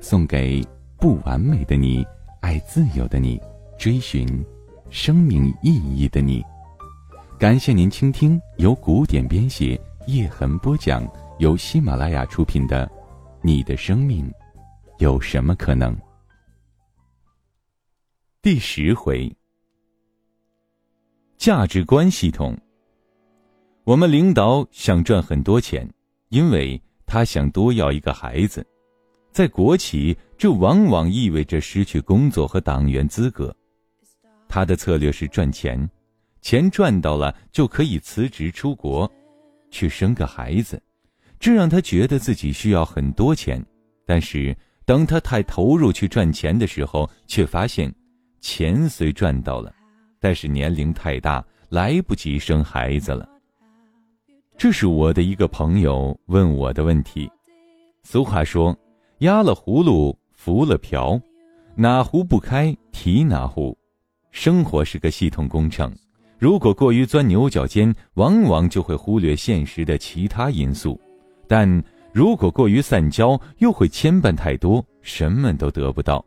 送给不完美的你，爱自由的你，追寻生命意义的你。感谢您倾听由古典编写、叶痕播讲、由喜马拉雅出品的《你的生命有什么可能》第十回。价值观系统。我们领导想赚很多钱，因为他想多要一个孩子。在国企，这往往意味着失去工作和党员资格。他的策略是赚钱，钱赚到了就可以辞职出国，去生个孩子。这让他觉得自己需要很多钱。但是当他太投入去赚钱的时候，却发现，钱虽赚到了。但是年龄太大，来不及生孩子了。这是我的一个朋友问我的问题。俗话说：“压了葫芦浮了瓢，哪壶不开提哪壶。”生活是个系统工程，如果过于钻牛角尖，往往就会忽略现实的其他因素；但如果过于散焦，又会牵绊太多，什么都得不到。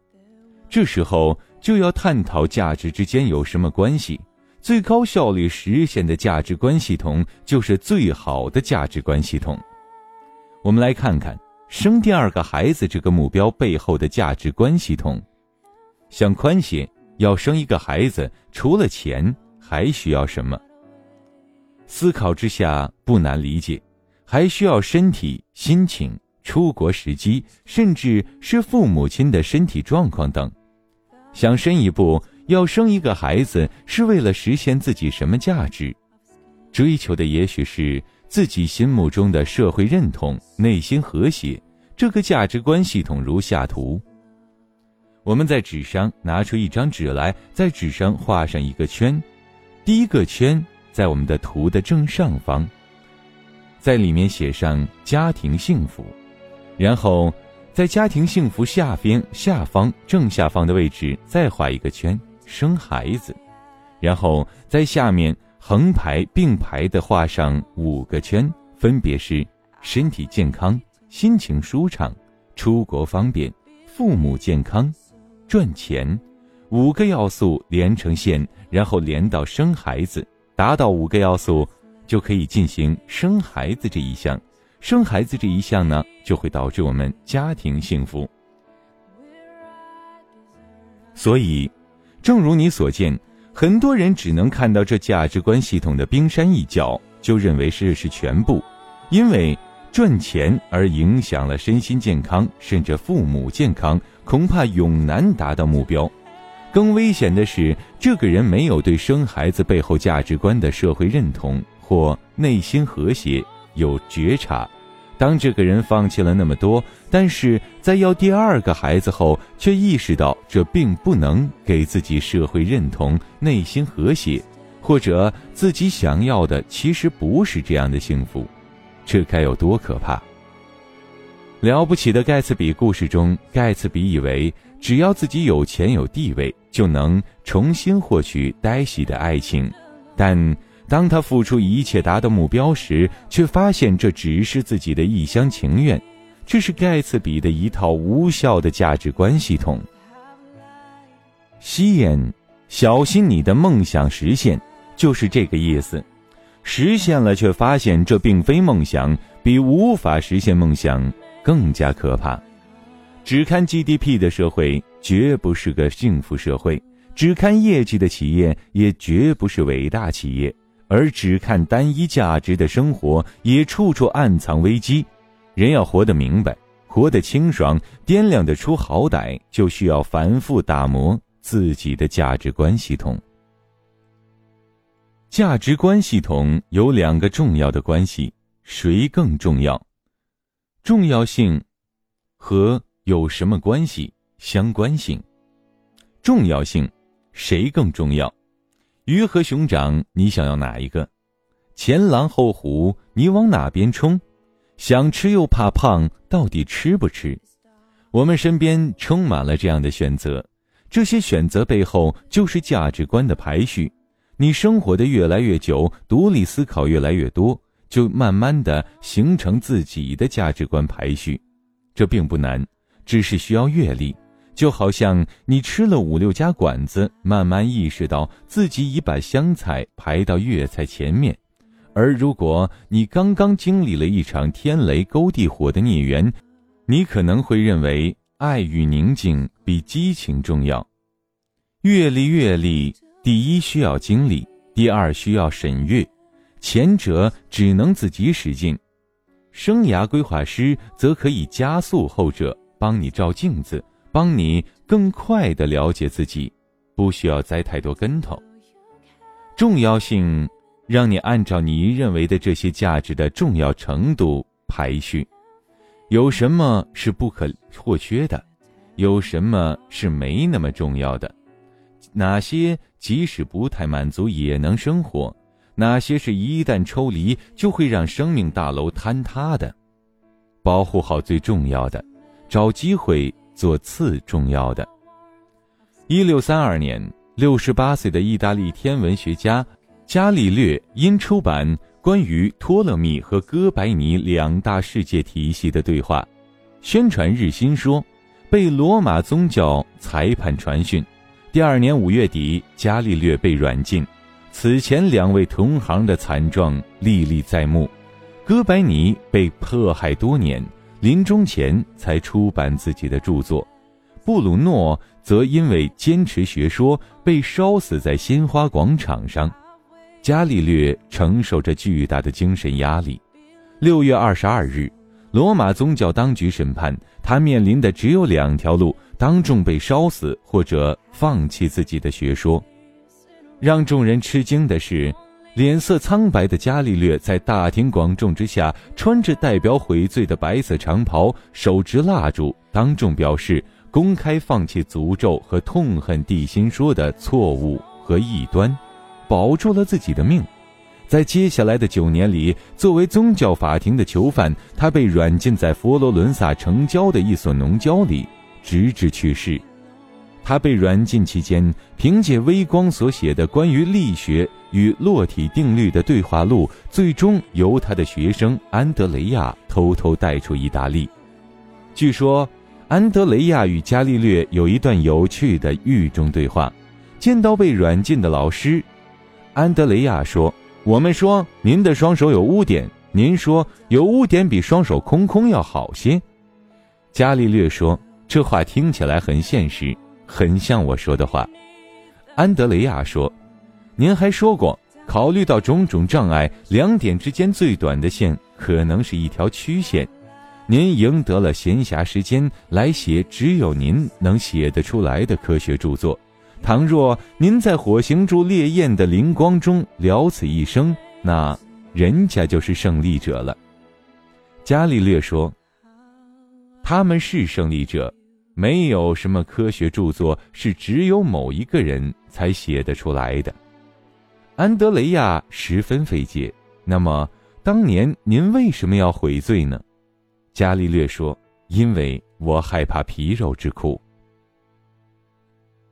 这时候。就要探讨价值之间有什么关系，最高效率实现的价值观系统就是最好的价值观系统。我们来看看生第二个孩子这个目标背后的价值观系统。想宽些，要生一个孩子，除了钱还需要什么？思考之下不难理解，还需要身体、心情、出国时机，甚至是父母亲的身体状况等。想深一步，要生一个孩子是为了实现自己什么价值？追求的也许是自己心目中的社会认同、内心和谐。这个价值观系统如下图。我们在纸上拿出一张纸来，在纸上画上一个圈。第一个圈在我们的图的正上方，在里面写上“家庭幸福”，然后。在家庭幸福下边下方正下方的位置再画一个圈，生孩子，然后在下面横排并排的画上五个圈，分别是身体健康、心情舒畅、出国方便、父母健康、赚钱，五个要素连成线，然后连到生孩子，达到五个要素，就可以进行生孩子这一项。生孩子这一项呢，就会导致我们家庭幸福。所以，正如你所见，很多人只能看到这价值观系统的冰山一角，就认为这是全部，因为赚钱而影响了身心健康，甚至父母健康，恐怕永难达到目标。更危险的是，这个人没有对生孩子背后价值观的社会认同或内心和谐。有觉察，当这个人放弃了那么多，但是在要第二个孩子后，却意识到这并不能给自己社会认同、内心和谐，或者自己想要的其实不是这样的幸福，这该有多可怕！了不起的盖茨比故事中，盖茨比以为只要自己有钱有地位，就能重新获取黛西的爱情，但。当他付出一切达到目标时，却发现这只是自己的一厢情愿。这是盖茨比的一套无效的价值观系统。吸烟，小心你的梦想实现，就是这个意思。实现了，却发现这并非梦想，比无法实现梦想更加可怕。只看 GDP 的社会绝不是个幸福社会，只看业绩的企业也绝不是伟大企业。而只看单一价值的生活，也处处暗藏危机。人要活得明白，活得清爽，掂量得出好歹，就需要反复打磨自己的价值观系统。价值观系统有两个重要的关系，谁更重要？重要性和有什么关系？相关性、重要性，谁更重要？鱼和熊掌，你想要哪一个？前狼后虎，你往哪边冲？想吃又怕胖，到底吃不吃？我们身边充满了这样的选择，这些选择背后就是价值观的排序。你生活的越来越久，独立思考越来越多，就慢慢的形成自己的价值观排序。这并不难，只是需要阅历。就好像你吃了五六家馆子，慢慢意识到自己已把湘菜排到粤菜前面；而如果你刚刚经历了一场天雷勾地火的孽缘，你可能会认为爱与宁静比激情重要。阅历，阅历，第一需要经历，第二需要审阅，前者只能自己使劲，生涯规划师则可以加速后者，帮你照镜子。帮你更快的了解自己，不需要栽太多跟头。重要性让你按照你认为的这些价值的重要程度排序，有什么是不可或缺的，有什么是没那么重要的，哪些即使不太满足也能生活，哪些是一旦抽离就会让生命大楼坍塌的，保护好最重要的，找机会。做次重要的。一六三二年，六十八岁的意大利天文学家伽利略因出版关于托勒密和哥白尼两大世界体系的对话，宣传日心说，被罗马宗教裁判传讯。第二年五月底，伽利略被软禁。此前两位同行的惨状历历在目，哥白尼被迫害多年。临终前才出版自己的著作，布鲁诺则因为坚持学说被烧死在鲜花广场上。伽利略承受着巨大的精神压力。六月二十二日，罗马宗教当局审判他，面临的只有两条路：当众被烧死，或者放弃自己的学说。让众人吃惊的是。脸色苍白的伽利略在大庭广众之下，穿着代表悔罪的白色长袍，手执蜡烛，当众表示公开放弃诅咒和痛恨地心说的错误和异端，保住了自己的命。在接下来的九年里，作为宗教法庭的囚犯，他被软禁在佛罗伦萨城郊的一所农郊里，直至去世。他被软禁期间，凭借微光所写的关于力学。与落体定律的对话录最终由他的学生安德雷亚偷偷带出意大利。据说，安德雷亚与伽利略有一段有趣的狱中对话。见到被软禁的老师，安德雷亚说：“我们说您的双手有污点，您说有污点比双手空空要好些。”伽利略说：“这话听起来很现实，很像我说的话。”安德雷亚说。您还说过，考虑到种种障碍，两点之间最短的线可能是一条曲线。您赢得了闲暇时间来写只有您能写得出来的科学著作。倘若您在火星柱烈焰的灵光中了此一生，那人家就是胜利者了。伽利略说：“他们是胜利者，没有什么科学著作是只有某一个人才写得出来的。”安德雷亚十分费解。那么，当年您为什么要悔罪呢？伽利略说：“因为我害怕皮肉之苦。”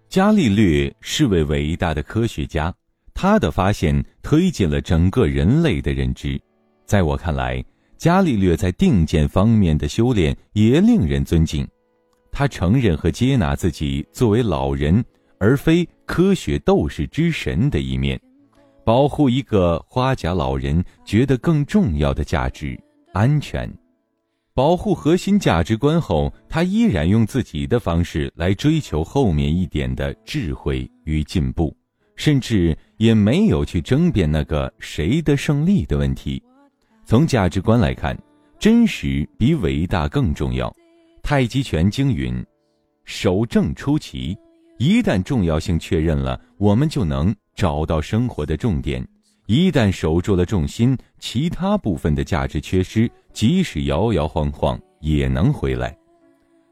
伽利略是位伟大的科学家，他的发现推进了整个人类的认知。在我看来，伽利略在定见方面的修炼也令人尊敬。他承认和接纳自己作为老人，而非科学斗士之神的一面。保护一个花甲老人觉得更重要的价值——安全。保护核心价值观后，他依然用自己的方式来追求后面一点的智慧与进步，甚至也没有去争辩那个谁的胜利的问题。从价值观来看，真实比伟大更重要。太极拳经云：“守正出奇。”一旦重要性确认了，我们就能。找到生活的重点，一旦守住了重心，其他部分的价值缺失，即使摇摇晃晃也能回来。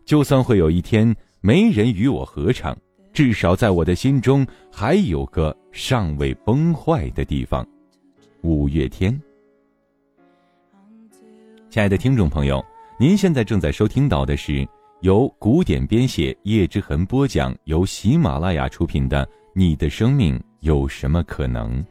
就算会有一天没人与我合唱，至少在我的心中还有个尚未崩坏的地方。五月天。亲爱的听众朋友，您现在正在收听到的是由古典编写叶之痕播讲、由喜马拉雅出品的《你的生命有什么可能》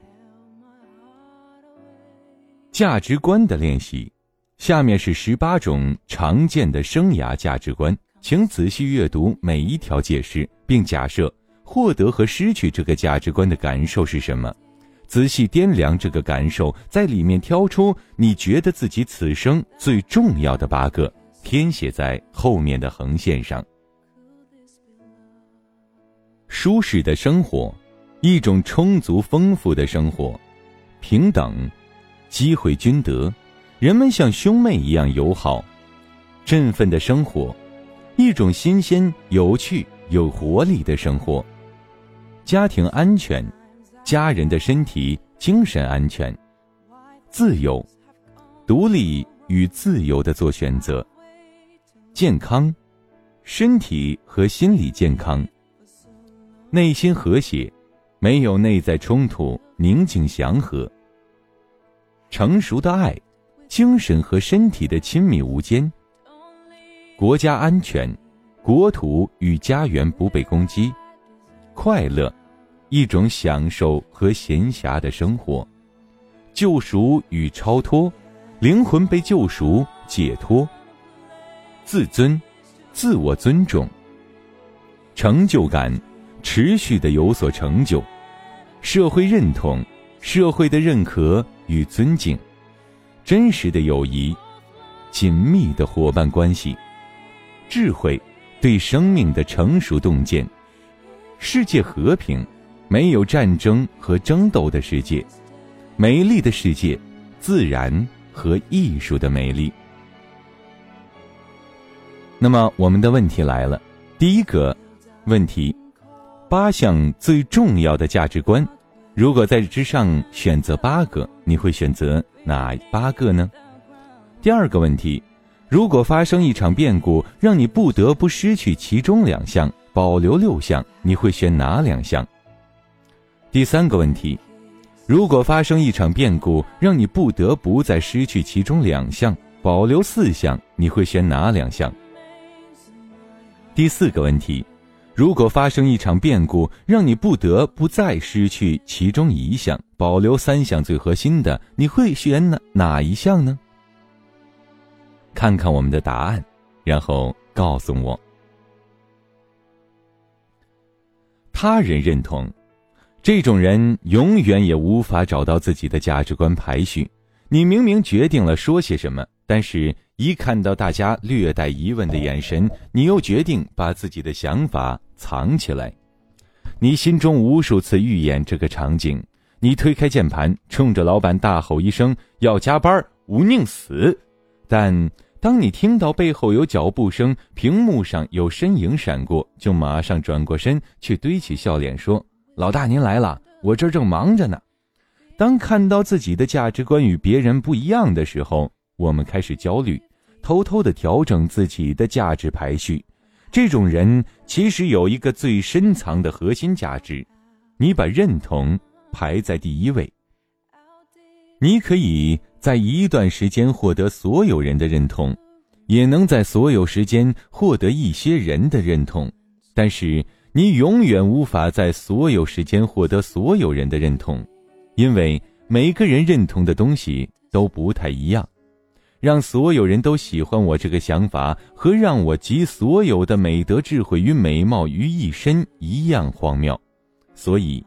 价值观的练习。下面是十八种常见的生涯价值观，请仔细阅读每一条解释，并假设获得和失去这个价值观的感受是什么。仔细掂量这个感受，在里面挑出你觉得自己此生最重要的八个，填写在后面的横线上。舒适的生活，一种充足丰富的生活，平等，机会均得，人们像兄妹一样友好，振奋的生活，一种新鲜、有趣、有活力的生活，家庭安全。家人的身体、精神安全，自由、独立与自由的做选择，健康、身体和心理健康，内心和谐，没有内在冲突，宁静祥和，成熟的爱，精神和身体的亲密无间，国家安全，国土与家园不被攻击，快乐。一种享受和闲暇的生活，救赎与超脱，灵魂被救赎解脱。自尊，自我尊重。成就感，持续的有所成就。社会认同，社会的认可与尊敬。真实的友谊，紧密的伙伴关系。智慧，对生命的成熟洞见。世界和平。没有战争和争斗的世界，美丽的世界，自然和艺术的美丽。那么，我们的问题来了：第一个问题，八项最重要的价值观，如果在之上选择八个，你会选择哪八个呢？第二个问题，如果发生一场变故，让你不得不失去其中两项，保留六项，你会选哪两项？第三个问题：如果发生一场变故，让你不得不再失去其中两项，保留四项，你会选哪两项？第四个问题：如果发生一场变故，让你不得不再失去其中一项，保留三项最核心的，你会选哪哪一项呢？看看我们的答案，然后告诉我。他人认同。这种人永远也无法找到自己的价值观排序。你明明决定了说些什么，但是一看到大家略带疑问的眼神，你又决定把自己的想法藏起来。你心中无数次预演这个场景：你推开键盘，冲着老板大吼一声“要加班，吾宁死”，但当你听到背后有脚步声，屏幕上有身影闪过，就马上转过身去堆起笑脸说。老大，您来了，我这正忙着呢。当看到自己的价值观与别人不一样的时候，我们开始焦虑，偷偷的调整自己的价值排序。这种人其实有一个最深藏的核心价值，你把认同排在第一位。你可以在一段时间获得所有人的认同，也能在所有时间获得一些人的认同，但是。你永远无法在所有时间获得所有人的认同，因为每个人认同的东西都不太一样。让所有人都喜欢我这个想法，和让我集所有的美德、智慧与美貌于一身一样荒谬。所以，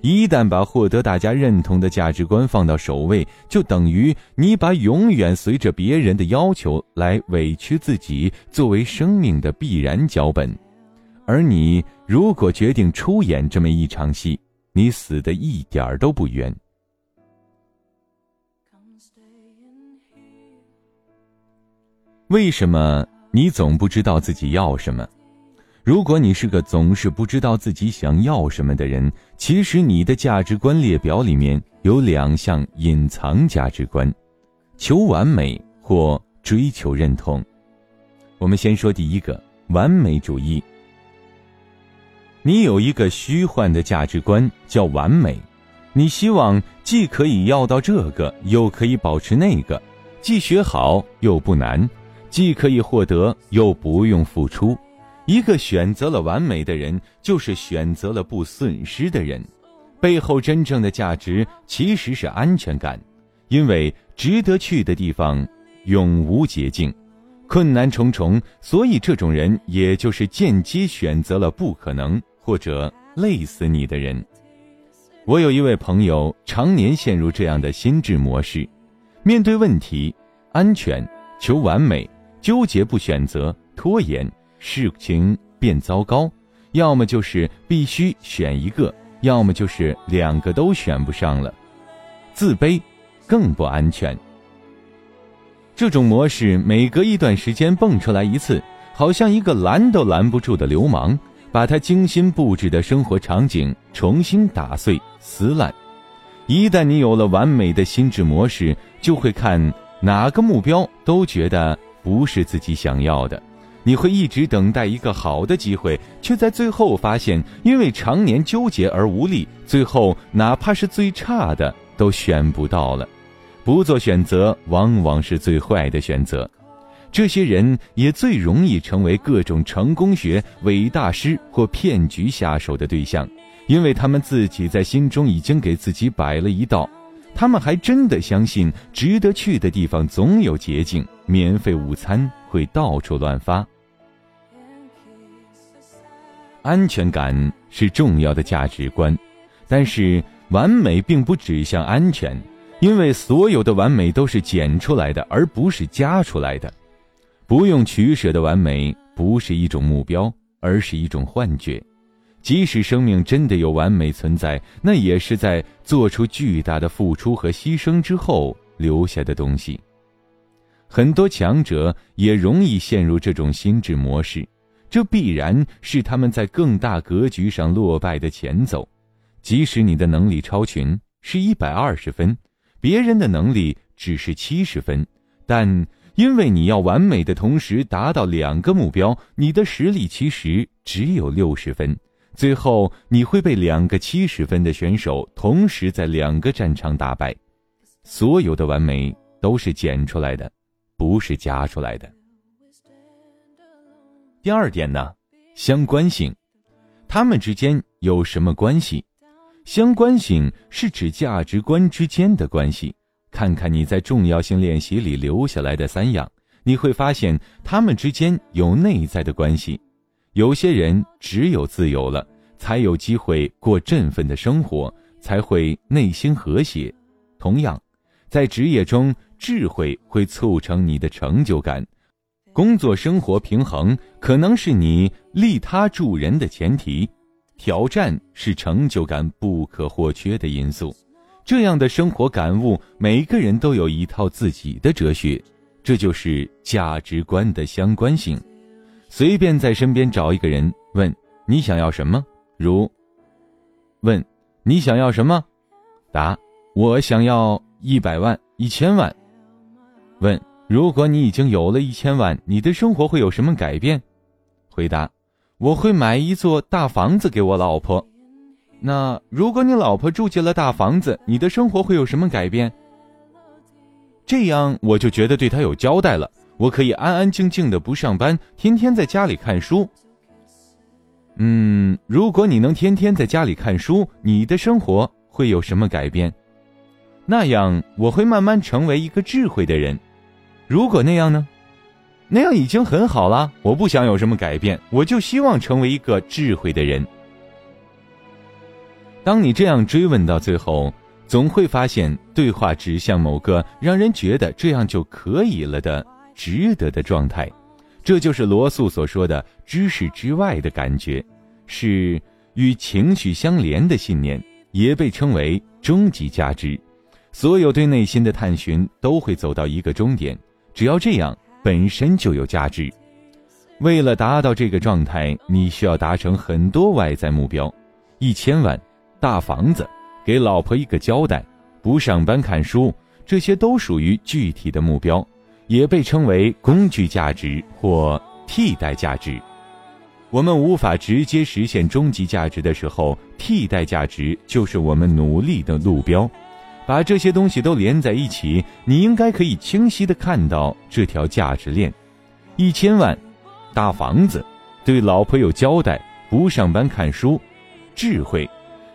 一旦把获得大家认同的价值观放到首位，就等于你把永远随着别人的要求来委屈自己作为生命的必然脚本。而你如果决定出演这么一场戏，你死的一点儿都不冤。为什么你总不知道自己要什么？如果你是个总是不知道自己想要什么的人，其实你的价值观列表里面有两项隐藏价值观：求完美或追求认同。我们先说第一个。完美主义。你有一个虚幻的价值观，叫完美。你希望既可以要到这个，又可以保持那个；既学好又不难，既可以获得又不用付出。一个选择了完美的人，就是选择了不损失的人。背后真正的价值其实是安全感，因为值得去的地方永无捷径，困难重重，所以这种人也就是间接选择了不可能。或者累死你的人。我有一位朋友，常年陷入这样的心智模式：面对问题，安全、求完美、纠结不选择、拖延，事情变糟糕。要么就是必须选一个，要么就是两个都选不上了。自卑，更不安全。这种模式每隔一段时间蹦出来一次，好像一个拦都拦不住的流氓。把他精心布置的生活场景重新打碎撕烂。一旦你有了完美的心智模式，就会看哪个目标都觉得不是自己想要的。你会一直等待一个好的机会，却在最后发现，因为常年纠结而无力，最后哪怕是最差的都选不到了。不做选择，往往是最坏的选择。这些人也最容易成为各种成功学伪大师或骗局下手的对象，因为他们自己在心中已经给自己摆了一道，他们还真的相信值得去的地方总有捷径，免费午餐会到处乱发。安全感是重要的价值观，但是完美并不指向安全，因为所有的完美都是减出来的，而不是加出来的。不用取舍的完美，不是一种目标，而是一种幻觉。即使生命真的有完美存在，那也是在做出巨大的付出和牺牲之后留下的东西。很多强者也容易陷入这种心智模式，这必然是他们在更大格局上落败的前奏。即使你的能力超群，是一百二十分，别人的能力只是七十分，但。因为你要完美的同时达到两个目标，你的实力其实只有六十分，最后你会被两个七十分的选手同时在两个战场打败。所有的完美都是减出来的，不是加出来的。第二点呢，相关性，他们之间有什么关系？相关性是指价值观之间的关系。看看你在重要性练习里留下来的三样，你会发现他们之间有内在的关系。有些人只有自由了，才有机会过振奋的生活，才会内心和谐。同样，在职业中，智慧会促成你的成就感。工作生活平衡可能是你利他助人的前提。挑战是成就感不可或缺的因素。这样的生活感悟，每个人都有一套自己的哲学，这就是价值观的相关性。随便在身边找一个人，问你想要什么，如问你想要什么，答我想要一百万、一千万。问如果你已经有了一千万，你的生活会有什么改变？回答我会买一座大房子给我老婆。那如果你老婆住进了大房子，你的生活会有什么改变？这样我就觉得对她有交代了，我可以安安静静的不上班，天天在家里看书。嗯，如果你能天天在家里看书，你的生活会有什么改变？那样我会慢慢成为一个智慧的人。如果那样呢？那样已经很好了。我不想有什么改变，我就希望成为一个智慧的人。当你这样追问到最后，总会发现对话指向某个让人觉得这样就可以了的值得的状态，这就是罗素所说的知识之外的感觉，是与情绪相连的信念，也被称为终极价值。所有对内心的探寻都会走到一个终点，只要这样本身就有价值。为了达到这个状态，你需要达成很多外在目标，一千万。大房子，给老婆一个交代，不上班看书，这些都属于具体的目标，也被称为工具价值或替代价值。我们无法直接实现终极价值的时候，替代价值就是我们努力的路标。把这些东西都连在一起，你应该可以清晰的看到这条价值链：一千万，大房子，对老婆有交代，不上班看书，智慧。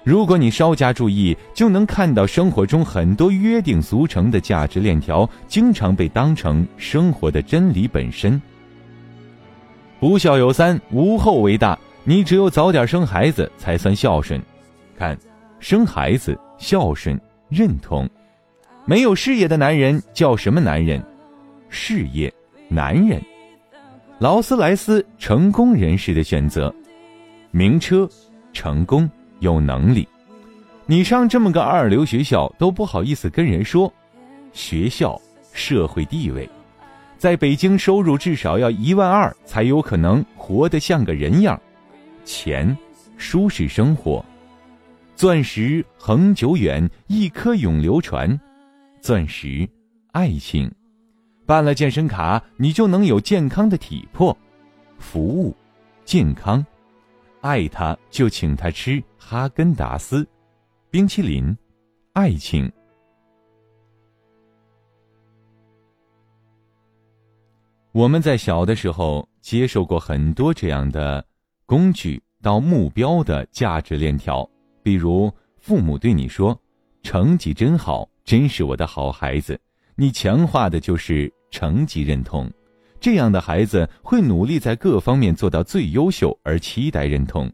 如果你稍加注意，就能看到生活中很多约定俗成的价值链条，经常被当成生活的真理本身。不孝有三，无后为大。你只有早点生孩子才算孝顺。看，生孩子孝顺认同。没有事业的男人叫什么男人？事业男人。劳斯莱斯成功人士的选择。名车成功有能力。你上这么个二流学校都不好意思跟人说。学校社会地位。在北京，收入至少要一万二，才有可能活得像个人样。钱，舒适生活，钻石恒久远，一颗永流传。钻石，爱情，办了健身卡，你就能有健康的体魄。服务，健康，爱他就请他吃哈根达斯，冰淇淋，爱情。我们在小的时候接受过很多这样的工具到目标的价值链条，比如父母对你说：“成绩真好，真是我的好孩子。”你强化的就是成绩认同，这样的孩子会努力在各方面做到最优秀，而期待认同。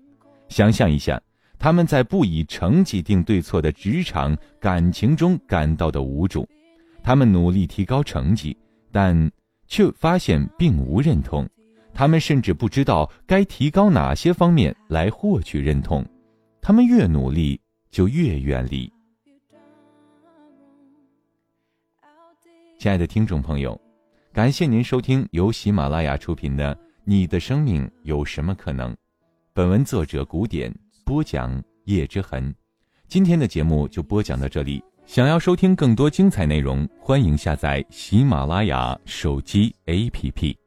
想象一下，他们在不以成绩定对错的职场感情中感到的无助，他们努力提高成绩，但。却发现并无认同，他们甚至不知道该提高哪些方面来获取认同，他们越努力就越远离。亲爱的听众朋友，感谢您收听由喜马拉雅出品的《你的生命有什么可能》，本文作者古典播讲叶之痕，今天的节目就播讲到这里。想要收听更多精彩内容，欢迎下载喜马拉雅手机 APP。